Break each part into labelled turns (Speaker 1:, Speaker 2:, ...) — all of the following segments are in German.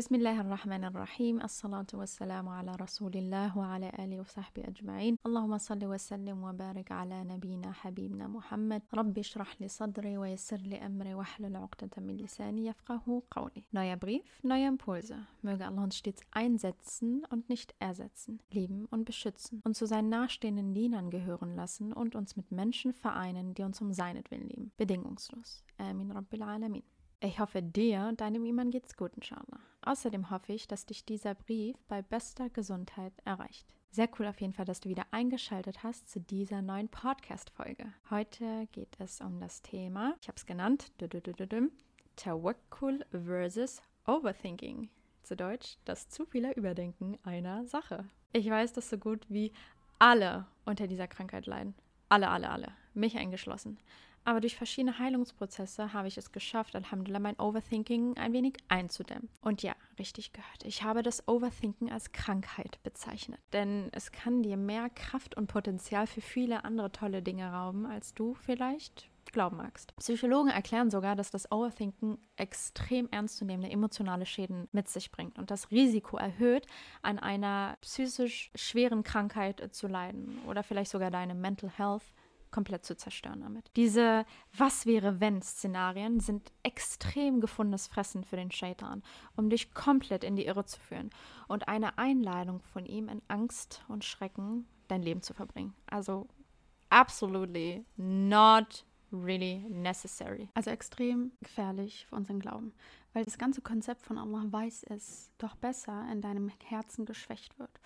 Speaker 1: بسم الله الرحمن الرحيم الصلاة والسلام على رسول الله وعلى آله وصحبه أجمعين اللهم صل وسلم وبارك على نبينا حبيبنا محمد رب اشرح لي صدري ويسر لي أمري واحلل عقدة من لساني يفقه قولي Neuer Brief, neue Impulse. Möge Allah uns stets einsetzen und nicht ersetzen, lieben und beschützen und zu seinen nahestehenden Dienern gehören lassen und uns mit Menschen vereinen, die uns um seinetwillen lieben. Bedingungslos. Amin Rabbil Alamin. Ich hoffe, dir und deinem Iman geht's gut, inshallah. Außerdem hoffe ich, dass dich dieser Brief bei bester Gesundheit erreicht. Sehr cool auf jeden Fall, dass du wieder eingeschaltet hast zu dieser neuen Podcast-Folge. Heute geht es um das Thema, ich habe es genannt, Tawakkul versus Overthinking. Zu Deutsch, das zu viele Überdenken einer Sache. Ich weiß, dass so gut wie alle unter dieser Krankheit leiden. Alle, alle, alle. Mich eingeschlossen. Aber durch verschiedene Heilungsprozesse habe ich es geschafft, Alhamdulillah, mein Overthinking ein wenig einzudämmen. Und ja, richtig gehört. Ich habe das Overthinking als Krankheit bezeichnet. Denn es kann dir mehr Kraft und Potenzial für viele andere tolle Dinge rauben, als du vielleicht glauben magst. Psychologen erklären sogar, dass das Overthinken extrem ernstzunehmende emotionale Schäden mit sich bringt und das Risiko erhöht, an einer psychisch schweren Krankheit zu leiden oder vielleicht sogar deine Mental Health komplett zu zerstören damit. Diese Was wäre wenn Szenarien sind extrem gefundenes Fressen für den Shaitan, um dich komplett in die Irre zu führen und eine Einladung von ihm in Angst und Schrecken dein Leben zu verbringen. Also absolutely not really necessary. Also extrem gefährlich für unseren Glauben, weil das ganze Konzept von Allah weiß es doch besser in deinem Herzen geschwächt wird.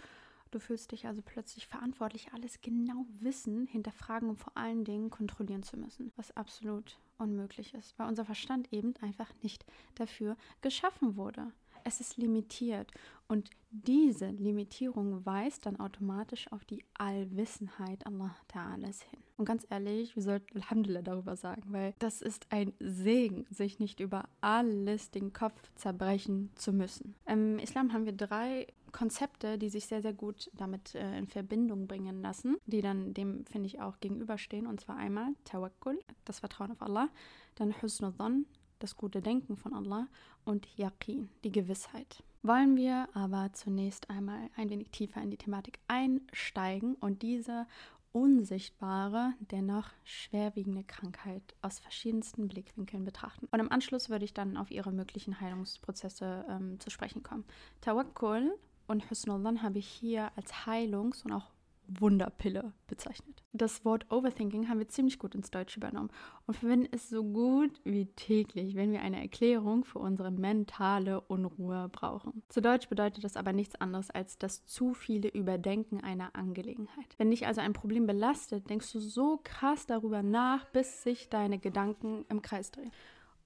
Speaker 1: Du fühlst dich also plötzlich verantwortlich, alles genau wissen, hinterfragen und vor allen Dingen kontrollieren zu müssen, was absolut unmöglich ist, weil unser Verstand eben einfach nicht dafür geschaffen wurde. Es ist limitiert und diese Limitierung weist dann automatisch auf die Allwissenheit Allah Ta'alas hin. Und ganz ehrlich, wir sollten Alhamdulillah darüber sagen, weil das ist ein Segen, sich nicht über alles den Kopf zerbrechen zu müssen. Im Islam haben wir drei Konzepte, die sich sehr, sehr gut damit äh, in Verbindung bringen lassen, die dann dem, finde ich, auch gegenüberstehen. Und zwar einmal Tawakkul, das Vertrauen auf Allah, dann Husnudhan, das gute Denken von Allah und Yaqin, die Gewissheit. Wollen wir aber zunächst einmal ein wenig tiefer in die Thematik einsteigen und diese unsichtbare, dennoch schwerwiegende Krankheit aus verschiedensten Blickwinkeln betrachten. Und im Anschluss würde ich dann auf ihre möglichen Heilungsprozesse ähm, zu sprechen kommen. Tawakkul und Husnullah habe ich hier als Heilungs- und auch Wunderpille bezeichnet. Das Wort Overthinking haben wir ziemlich gut ins Deutsche übernommen und verwenden es so gut wie täglich, wenn wir eine Erklärung für unsere mentale Unruhe brauchen. Zu Deutsch bedeutet das aber nichts anderes als das zu viele Überdenken einer Angelegenheit. Wenn dich also ein Problem belastet, denkst du so krass darüber nach, bis sich deine Gedanken im Kreis drehen.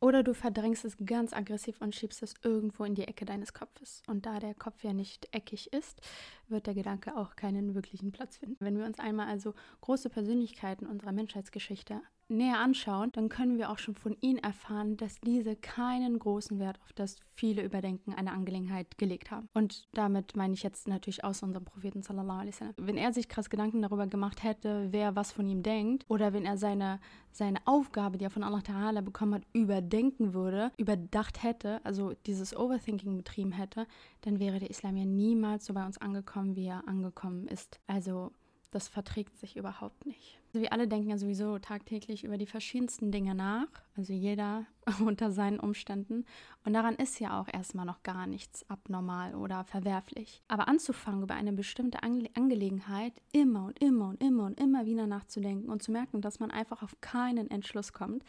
Speaker 1: Oder du verdrängst es ganz aggressiv und schiebst es irgendwo in die Ecke deines Kopfes. Und da der Kopf ja nicht eckig ist, wird der Gedanke auch keinen wirklichen Platz finden. Wenn wir uns einmal also große Persönlichkeiten unserer Menschheitsgeschichte näher anschauen, dann können wir auch schon von ihnen erfahren, dass diese keinen großen Wert auf das viele Überdenken einer Angelegenheit gelegt haben. Und damit meine ich jetzt natürlich aus unserem Propheten sallallahu alaihi wasallam. Wenn er sich krass Gedanken darüber gemacht hätte, wer was von ihm denkt, oder wenn er seine, seine Aufgabe, die er von Allah Ta'ala bekommen hat, überdenken würde, überdacht hätte, also dieses Overthinking betrieben hätte, dann wäre der Islam ja niemals so bei uns angekommen, wie er angekommen ist. Also das verträgt sich überhaupt nicht. Also wir alle denken ja sowieso tagtäglich über die verschiedensten Dinge nach, also jeder unter seinen Umständen. Und daran ist ja auch erstmal noch gar nichts abnormal oder verwerflich. Aber anzufangen, über eine bestimmte Ange Angelegenheit immer und immer und immer und immer wieder nachzudenken und zu merken, dass man einfach auf keinen Entschluss kommt,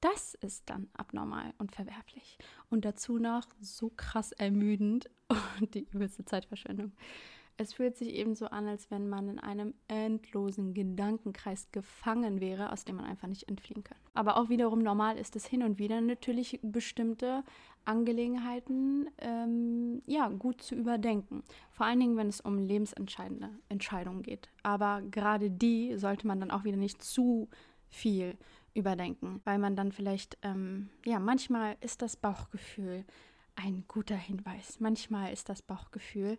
Speaker 1: das ist dann abnormal und verwerflich. Und dazu noch so krass ermüdend und die übelste Zeitverschwendung. Es fühlt sich eben so an, als wenn man in einem endlosen Gedankenkreis gefangen wäre, aus dem man einfach nicht entfliehen kann. Aber auch wiederum normal ist es hin und wieder natürlich bestimmte Angelegenheiten ähm, ja, gut zu überdenken. Vor allen Dingen, wenn es um lebensentscheidende Entscheidungen geht. Aber gerade die sollte man dann auch wieder nicht zu viel überdenken, weil man dann vielleicht, ähm, ja, manchmal ist das Bauchgefühl ein guter Hinweis. Manchmal ist das Bauchgefühl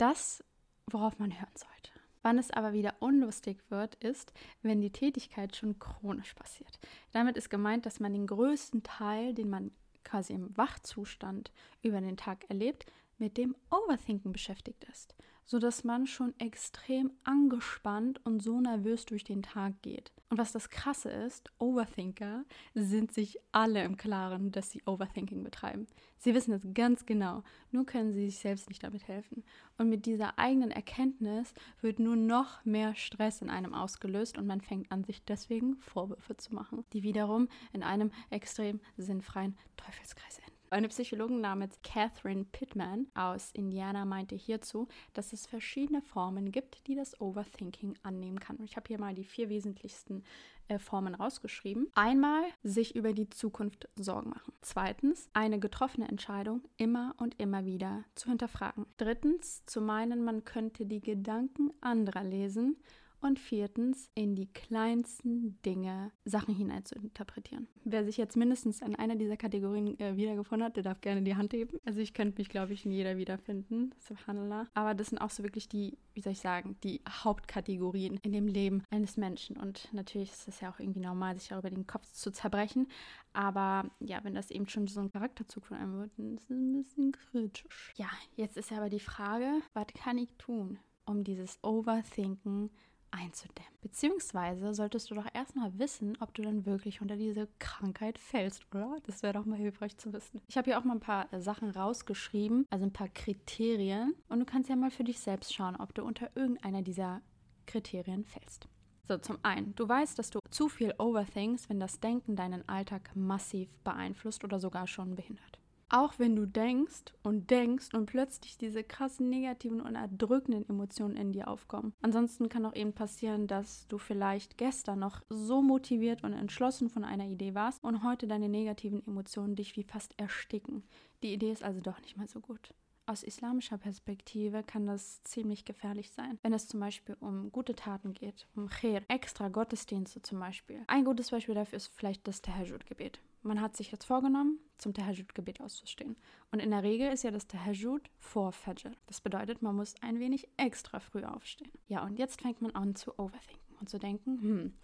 Speaker 1: das, worauf man hören sollte. Wann es aber wieder unlustig wird, ist, wenn die Tätigkeit schon chronisch passiert. Damit ist gemeint, dass man den größten Teil, den man quasi im Wachzustand über den Tag erlebt, mit dem Overthinken beschäftigt ist, sodass man schon extrem angespannt und so nervös durch den Tag geht. Und was das Krasse ist, Overthinker sind sich alle im Klaren, dass sie Overthinking betreiben. Sie wissen es ganz genau, nur können sie sich selbst nicht damit helfen. Und mit dieser eigenen Erkenntnis wird nur noch mehr Stress in einem ausgelöst und man fängt an, sich deswegen Vorwürfe zu machen, die wiederum in einem extrem sinnfreien Teufelskreis enden. Eine Psychologin namens Catherine Pittman aus Indiana meinte hierzu, dass es verschiedene Formen gibt, die das Overthinking annehmen kann. Ich habe hier mal die vier wesentlichsten äh, Formen rausgeschrieben. Einmal sich über die Zukunft Sorgen machen. Zweitens, eine getroffene Entscheidung immer und immer wieder zu hinterfragen. Drittens, zu meinen, man könnte die Gedanken anderer lesen und viertens, in die kleinsten Dinge Sachen hinein zu interpretieren. Wer sich jetzt mindestens in einer dieser Kategorien äh, wiedergefunden hat, der darf gerne die Hand heben. Also ich könnte mich, glaube ich, in jeder wiederfinden. Subhanallah. Aber das sind auch so wirklich die, wie soll ich sagen, die Hauptkategorien in dem Leben eines Menschen. Und natürlich ist es ja auch irgendwie normal, sich darüber den Kopf zu zerbrechen. Aber ja, wenn das eben schon so ein Charakterzug von einem wird, dann ist es ein bisschen kritisch. Ja, jetzt ist ja aber die Frage, was kann ich tun, um dieses Overthinken einzudämmen. Beziehungsweise solltest du doch erstmal wissen, ob du dann wirklich unter diese Krankheit fällst, oder? Das wäre doch mal hilfreich zu wissen. Ich habe hier auch mal ein paar äh, Sachen rausgeschrieben, also ein paar Kriterien. Und du kannst ja mal für dich selbst schauen, ob du unter irgendeiner dieser Kriterien fällst. So, zum einen, du weißt, dass du zu viel overthinkst, wenn das Denken deinen Alltag massiv beeinflusst oder sogar schon behindert. Auch wenn du denkst und denkst und plötzlich diese krassen negativen und erdrückenden Emotionen in dir aufkommen. Ansonsten kann auch eben passieren, dass du vielleicht gestern noch so motiviert und entschlossen von einer Idee warst und heute deine negativen Emotionen dich wie fast ersticken. Die Idee ist also doch nicht mal so gut. Aus islamischer Perspektive kann das ziemlich gefährlich sein, wenn es zum Beispiel um gute Taten geht, um Khair, extra Gottesdienste zum Beispiel. Ein gutes Beispiel dafür ist vielleicht das Tahajjud-Gebet. Man hat sich jetzt vorgenommen, zum Tahajjud-Gebet auszustehen. Und in der Regel ist ja das Tahajjud vor Fajr. Das bedeutet, man muss ein wenig extra früh aufstehen. Ja, und jetzt fängt man an zu overthinken und zu denken, hm,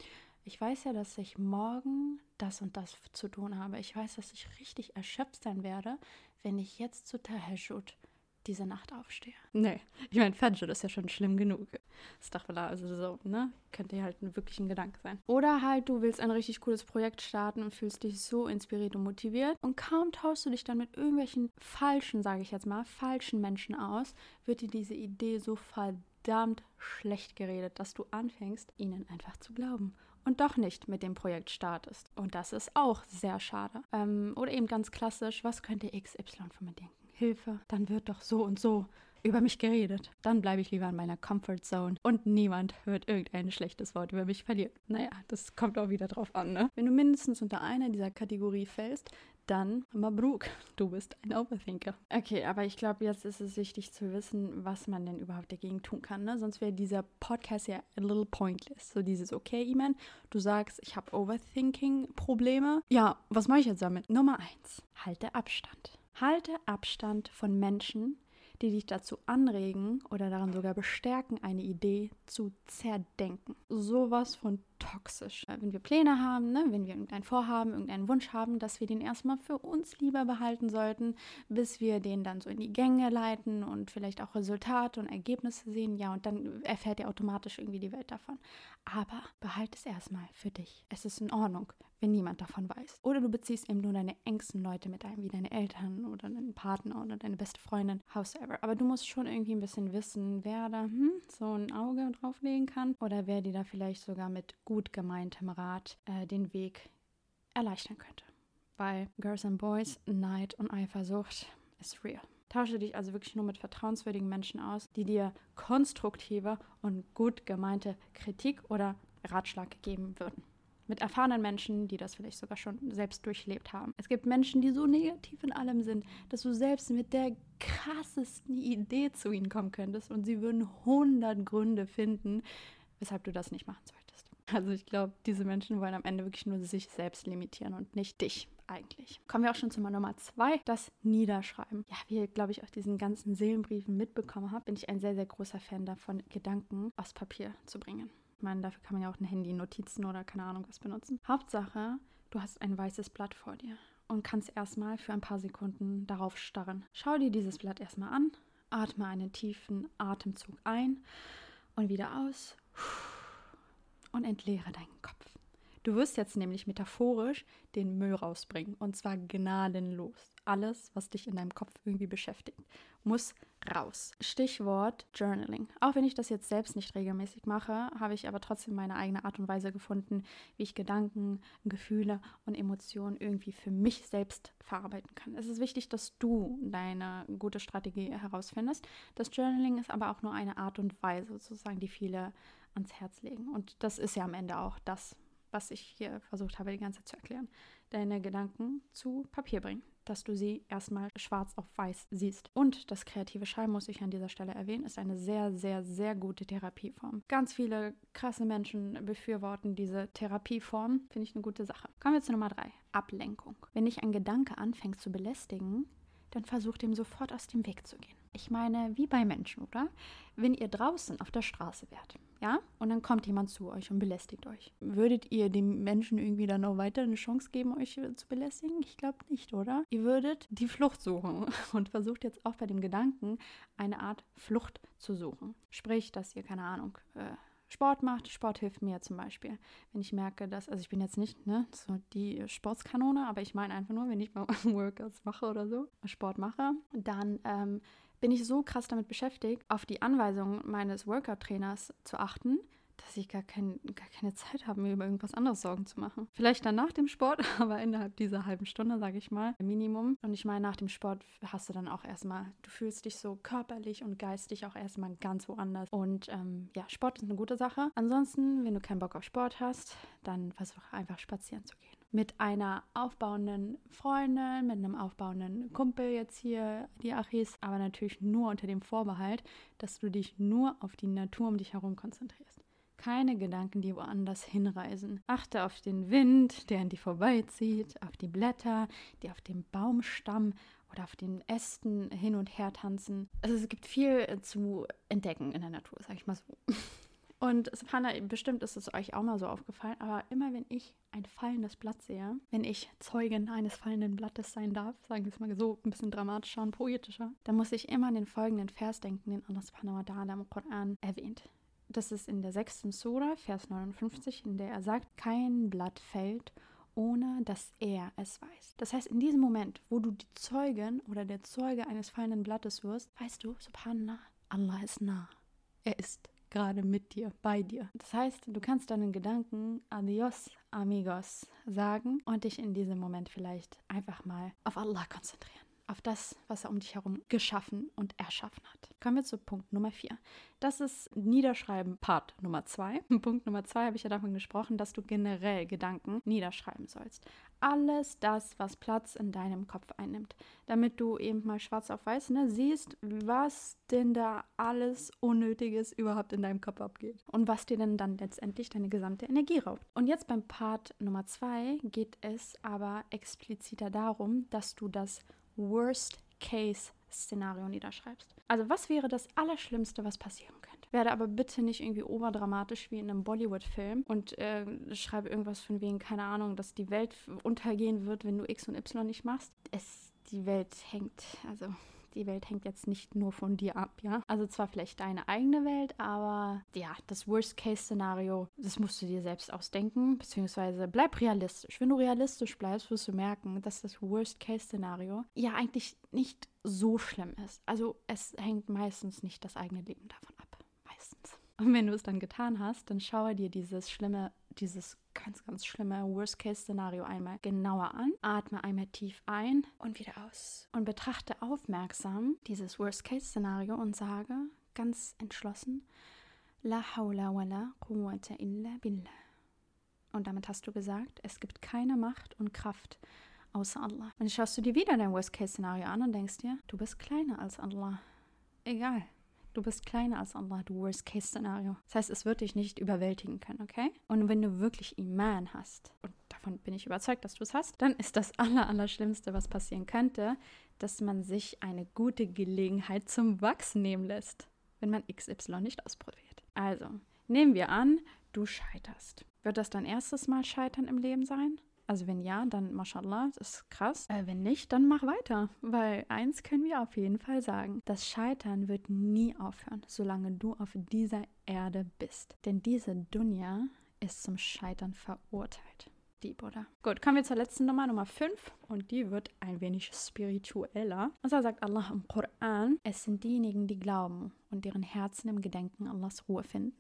Speaker 1: ich weiß ja, dass ich morgen das und das zu tun habe. Ich weiß, dass ich richtig erschöpft sein werde, wenn ich jetzt zu Tahajjud diese Nacht aufstehe. Nee, ich meine, Fajr ist ja schon schlimm genug. Stachwala, also so, ne? Könnte ja halt wirklich ein Gedanke sein. Oder halt, du willst ein richtig cooles Projekt starten und fühlst dich so inspiriert und motiviert und kaum tauschst du dich dann mit irgendwelchen falschen, sage ich jetzt mal, falschen Menschen aus, wird dir diese Idee so verdammt schlecht geredet, dass du anfängst, ihnen einfach zu glauben und doch nicht mit dem Projekt startest. Und das ist auch sehr schade. Ähm, oder eben ganz klassisch, was könnte XY von mir denken? Hilfe, dann wird doch so und so über mich geredet. Dann bleibe ich lieber in meiner Comfort Zone und niemand wird irgendein schlechtes Wort über mich verlieren. Naja, das kommt auch wieder drauf an, ne? Wenn du mindestens unter einer dieser Kategorie fällst, dann Mabruk, du bist ein Overthinker. Okay, aber ich glaube, jetzt ist es wichtig zu wissen, was man denn überhaupt dagegen tun kann. Ne? Sonst wäre dieser Podcast ja a little pointless. So dieses, okay, Iman, du sagst, ich habe Overthinking-Probleme. Ja, was mache ich jetzt damit? Nummer eins, halte Abstand. Halte Abstand von Menschen, die dich dazu anregen oder daran sogar bestärken, eine Idee zu zerdenken. Sowas von toxisch. Wenn wir Pläne haben, ne, wenn wir irgendein Vorhaben, irgendeinen Wunsch haben, dass wir den erstmal für uns lieber behalten sollten, bis wir den dann so in die Gänge leiten und vielleicht auch Resultate und Ergebnisse sehen. Ja, und dann erfährt ja automatisch irgendwie die Welt davon. Aber behalte es erstmal für dich. Es ist in Ordnung, wenn niemand davon weiß. Oder du beziehst eben nur deine engsten Leute mit ein, wie deine Eltern oder deinen Partner oder deine beste Freundin, howsoever. Aber du musst schon irgendwie ein bisschen wissen, wer da hm, so ein Auge drauflegen kann oder wer dir da vielleicht sogar mit gut gemeintem Rat äh, den Weg erleichtern könnte. Weil Girls and Boys, Neid und Eifersucht ist real. Tausche dich also wirklich nur mit vertrauenswürdigen Menschen aus, die dir konstruktive und gut gemeinte Kritik oder Ratschlag geben würden. Mit erfahrenen Menschen, die das vielleicht sogar schon selbst durchlebt haben. Es gibt Menschen, die so negativ in allem sind, dass du selbst mit der krassesten Idee zu ihnen kommen könntest und sie würden 100 Gründe finden, weshalb du das nicht machen solltest. Also ich glaube, diese Menschen wollen am Ende wirklich nur sich selbst limitieren und nicht dich eigentlich. Kommen wir auch schon zu mal Nummer zwei, das Niederschreiben. Ja, wie ihr, glaube ich, auch diesen ganzen Seelenbriefen mitbekommen habt, bin ich ein sehr, sehr großer Fan davon, Gedanken aufs Papier zu bringen. Ich meine, dafür kann man ja auch ein Handy, Notizen oder keine Ahnung was benutzen. Hauptsache, du hast ein weißes Blatt vor dir und kannst erstmal für ein paar Sekunden darauf starren. Schau dir dieses Blatt erstmal an, atme einen tiefen Atemzug ein und wieder aus und entleere deinen Kopf. Du wirst jetzt nämlich metaphorisch den Müll rausbringen und zwar gnadenlos. Alles, was dich in deinem Kopf irgendwie beschäftigt, muss raus. Stichwort Journaling. Auch wenn ich das jetzt selbst nicht regelmäßig mache, habe ich aber trotzdem meine eigene Art und Weise gefunden, wie ich Gedanken, Gefühle und Emotionen irgendwie für mich selbst verarbeiten kann. Es ist wichtig, dass du deine gute Strategie herausfindest. Das Journaling ist aber auch nur eine Art und Weise, sozusagen, die viele ans Herz legen. Und das ist ja am Ende auch das, was ich hier versucht habe, die ganze Zeit zu erklären. Deine Gedanken zu Papier bringen, dass du sie erstmal schwarz auf weiß siehst. Und das kreative Schreiben, muss ich an dieser Stelle erwähnen, ist eine sehr, sehr, sehr gute Therapieform. Ganz viele krasse Menschen befürworten diese Therapieform. Finde ich eine gute Sache. Kommen wir zu Nummer drei. Ablenkung. Wenn dich ein Gedanke anfängt zu belästigen, dann versuch dem sofort aus dem Weg zu gehen. Ich meine, wie bei Menschen, oder? Wenn ihr draußen auf der Straße wärt, ja, und dann kommt jemand zu euch und belästigt euch. Würdet ihr dem Menschen irgendwie dann noch weiter eine Chance geben, euch zu belästigen? Ich glaube nicht, oder? Ihr würdet die Flucht suchen und versucht jetzt auch bei dem Gedanken eine Art Flucht zu suchen. Sprich, dass ihr, keine Ahnung, äh, Sport macht. Sport hilft mir zum Beispiel. Wenn ich merke, dass, also ich bin jetzt nicht ne, so die Sportskanone, aber ich meine einfach nur, wenn ich mal Workouts mache oder so, Sport mache, dann ähm, bin ich so krass damit beschäftigt, auf die Anweisungen meines Workout-Trainers zu achten, dass ich gar, kein, gar keine Zeit habe, mir über irgendwas anderes Sorgen zu machen. Vielleicht dann nach dem Sport, aber innerhalb dieser halben Stunde, sage ich mal, Minimum. Und ich meine, nach dem Sport hast du dann auch erstmal, du fühlst dich so körperlich und geistig auch erstmal ganz woanders. Und ähm, ja, Sport ist eine gute Sache. Ansonsten, wenn du keinen Bock auf Sport hast, dann versuch einfach spazieren zu gehen mit einer aufbauenden Freundin, mit einem aufbauenden Kumpel jetzt hier, die Achis, aber natürlich nur unter dem Vorbehalt, dass du dich nur auf die Natur um dich herum konzentrierst. Keine Gedanken, die woanders hinreisen. Achte auf den Wind, der an dir vorbeizieht, auf die Blätter, die auf dem Baumstamm oder auf den Ästen hin und her tanzen. Also es gibt viel zu entdecken in der Natur, sag ich mal so. Und Savannah, bestimmt ist es euch auch mal so aufgefallen, aber immer wenn ich ein fallendes Blatt sehe, wenn ich Zeugin eines fallenden Blattes sein darf, sagen wir es mal so ein bisschen dramatischer und poetischer, dann muss ich immer an den folgenden Vers denken, den Allah subhanahu wa ta'ala im Koran erwähnt. Das ist in der sechsten Sura, Vers 59, in der er sagt, kein Blatt fällt, ohne dass er es weiß. Das heißt, in diesem Moment, wo du die Zeugin oder der Zeuge eines fallenden Blattes wirst, weißt du, subhanallah, Allah ist nah. Er ist gerade mit dir, bei dir. Das heißt, du kannst deinen Gedanken adios, amigos sagen und dich in diesem Moment vielleicht einfach mal auf Allah konzentrieren auf das, was er um dich herum geschaffen und erschaffen hat. Kommen wir zu Punkt Nummer 4. Das ist Niederschreiben Part Nummer 2. Punkt Nummer 2 habe ich ja davon gesprochen, dass du generell Gedanken niederschreiben sollst. Alles das, was Platz in deinem Kopf einnimmt, damit du eben mal schwarz auf weiß ne, siehst, was denn da alles Unnötiges überhaupt in deinem Kopf abgeht und was dir denn dann letztendlich deine gesamte Energie raubt. Und jetzt beim Part Nummer 2 geht es aber expliziter darum, dass du das Worst-Case-Szenario niederschreibst. Also was wäre das Allerschlimmste, was passieren könnte? Werde aber bitte nicht irgendwie oberdramatisch wie in einem Bollywood-Film und äh, schreibe irgendwas von wegen, keine Ahnung, dass die Welt untergehen wird, wenn du X und Y nicht machst. Es, die Welt hängt, also die Welt hängt jetzt nicht nur von dir ab, ja. Also zwar vielleicht deine eigene Welt, aber ja, das Worst-Case-Szenario, das musst du dir selbst ausdenken, beziehungsweise bleib realistisch. Wenn du realistisch bleibst, wirst du merken, dass das Worst-Case-Szenario ja eigentlich nicht so schlimm ist. Also es hängt meistens nicht das eigene Leben davon ab. Meistens. Und wenn du es dann getan hast, dann schaue dir dieses schlimme, dieses ganz, ganz schlimme Worst-Case-Szenario einmal genauer an. Atme einmal tief ein und wieder aus. Und betrachte aufmerksam dieses Worst-Case-Szenario und sage ganz entschlossen, La hawla wa la quwwata illa billah. Und damit hast du gesagt, es gibt keine Macht und Kraft außer Allah. Und schaust du dir wieder dein Worst-Case-Szenario an und denkst dir, du bist kleiner als Allah. Egal. Du bist kleiner als Allah, du Worst-Case-Szenario. Das heißt, es wird dich nicht überwältigen können, okay? Und wenn du wirklich Iman hast, und davon bin ich überzeugt, dass du es hast, dann ist das Allerallerschlimmste, was passieren könnte, dass man sich eine gute Gelegenheit zum Wachsen nehmen lässt, wenn man XY nicht ausprobiert. Also, nehmen wir an, du scheiterst. Wird das dein erstes Mal Scheitern im Leben sein? Also wenn ja, dann mashallah, das ist krass. Äh, wenn nicht, dann mach weiter. Weil eins können wir auf jeden Fall sagen. Das Scheitern wird nie aufhören, solange du auf dieser Erde bist. Denn diese Dunja ist zum Scheitern verurteilt. Deep, oder? Gut, kommen wir zur letzten Nummer, Nummer 5. Und die wird ein wenig spiritueller. Und zwar sagt Allah im Koran, es sind diejenigen, die glauben und deren Herzen im Gedenken Allahs Ruhe finden.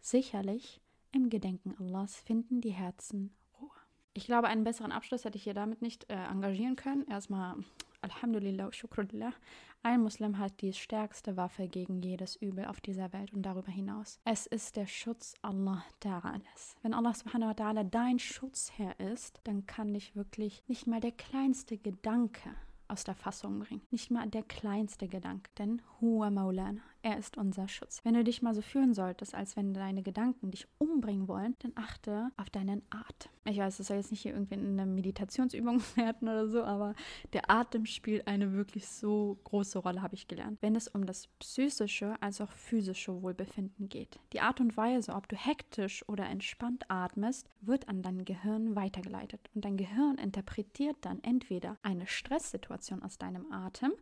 Speaker 1: Sicherlich, im Gedenken Allahs finden die Herzen. Ich glaube, einen besseren Abschluss hätte ich hier damit nicht äh, engagieren können. Erstmal Alhamdulillah, Shukrulillah. Ein Muslim hat die stärkste Waffe gegen jedes Übel auf dieser Welt und darüber hinaus. Es ist der Schutz Allah Ta'alas. Wenn Allah subhanahu wa ta'ala dein Schutzherr ist, dann kann dich wirklich nicht mal der kleinste Gedanke aus der Fassung bringen. Nicht mal der kleinste Gedanke. Denn Huwa Maulana, er ist unser Schutz. Wenn du dich mal so fühlen solltest, als wenn deine Gedanken dich umbringen wollen, dann achte auf deinen Atem. Ich weiß, das soll jetzt nicht hier irgendwie eine Meditationsübung werden oder so, aber der Atem spielt eine wirklich so große Rolle, habe ich gelernt. Wenn es um das psychische als auch physische Wohlbefinden geht. Die Art und Weise, ob du hektisch oder entspannt atmest, wird an dein Gehirn weitergeleitet. Und dein Gehirn interpretiert dann entweder eine Stresssituation aus deinem Atem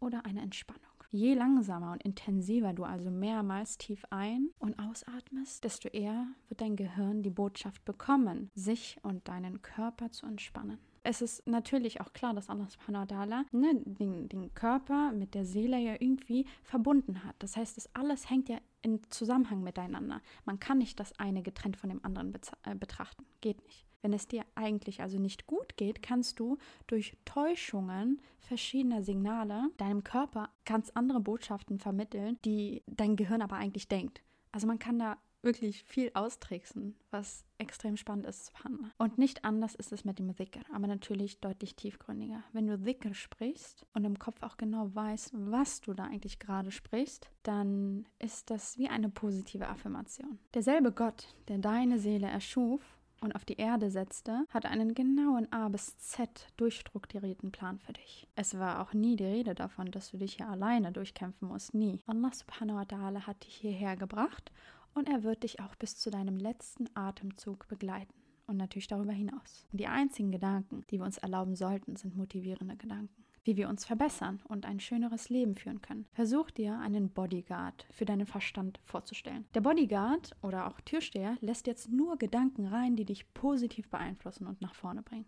Speaker 1: oder eine Entspannung. Je langsamer und intensiver du also mehrmals tief ein- und ausatmest, desto eher wird dein Gehirn die Botschaft bekommen, sich und deinen Körper zu entspannen. Es ist natürlich auch klar, dass wa ta'ala ne, den, den Körper mit der Seele ja irgendwie verbunden hat. Das heißt, das alles hängt ja in Zusammenhang miteinander. Man kann nicht das eine getrennt von dem anderen äh, betrachten. Geht nicht. Wenn es dir eigentlich also nicht gut geht, kannst du durch Täuschungen verschiedener Signale deinem Körper ganz andere Botschaften vermitteln, die dein Gehirn aber eigentlich denkt. Also man kann da wirklich viel austricksen, was extrem spannend ist. Und nicht anders ist es mit dem Dhikr, aber natürlich deutlich tiefgründiger. Wenn du Dhikr sprichst und im Kopf auch genau weißt, was du da eigentlich gerade sprichst, dann ist das wie eine positive Affirmation. Derselbe Gott, der deine Seele erschuf, und auf die Erde setzte, hat einen genauen A bis Z durchstrukturierten Plan für dich. Es war auch nie die Rede davon, dass du dich hier alleine durchkämpfen musst. Nie. Allah subhanahu wa ta'ala hat dich hierher gebracht und er wird dich auch bis zu deinem letzten Atemzug begleiten. Und natürlich darüber hinaus. Die einzigen Gedanken, die wir uns erlauben sollten, sind motivierende Gedanken wie wir uns verbessern und ein schöneres Leben führen können. Versuch dir einen Bodyguard für deinen Verstand vorzustellen. Der Bodyguard oder auch Türsteher lässt jetzt nur Gedanken rein, die dich positiv beeinflussen und nach vorne bringen.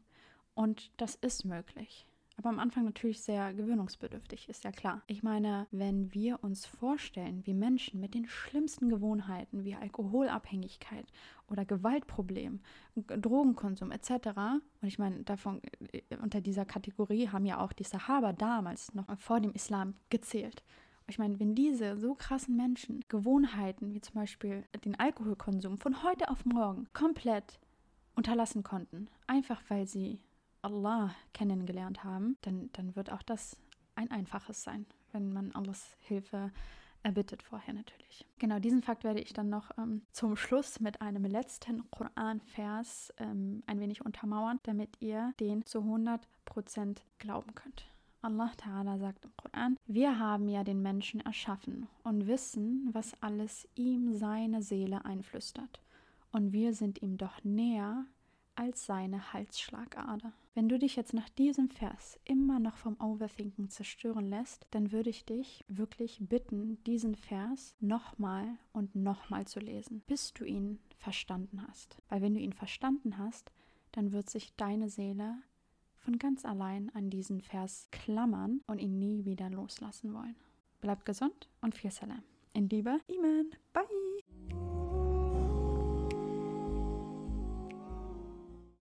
Speaker 1: Und das ist möglich aber am Anfang natürlich sehr gewöhnungsbedürftig, ist ja klar. Ich meine, wenn wir uns vorstellen, wie Menschen mit den schlimmsten Gewohnheiten wie Alkoholabhängigkeit oder Gewaltproblem, Drogenkonsum etc. Und ich meine, davon äh, unter dieser Kategorie haben ja auch die Sahaba damals noch vor dem Islam gezählt. Ich meine, wenn diese so krassen Menschen Gewohnheiten wie zum Beispiel den Alkoholkonsum von heute auf morgen komplett unterlassen konnten, einfach weil sie Allah kennengelernt haben, dann, dann wird auch das ein einfaches sein, wenn man Allahs Hilfe erbittet vorher natürlich. Genau diesen Fakt werde ich dann noch ähm, zum Schluss mit einem letzten Koran-Vers ähm, ein wenig untermauern, damit ihr den zu 100% glauben könnt. Allah Ta'ala sagt im Koran, wir haben ja den Menschen erschaffen und wissen, was alles ihm seine Seele einflüstert. Und wir sind ihm doch näher als seine Halsschlagader. Wenn du dich jetzt nach diesem Vers immer noch vom Overthinken zerstören lässt, dann würde ich dich wirklich bitten, diesen Vers nochmal und nochmal zu lesen, bis du ihn verstanden hast. Weil wenn du ihn verstanden hast, dann wird sich deine Seele von ganz allein an diesen Vers klammern und ihn nie wieder loslassen wollen. Bleib gesund und viel Salam. In Liebe, Iman. Bye.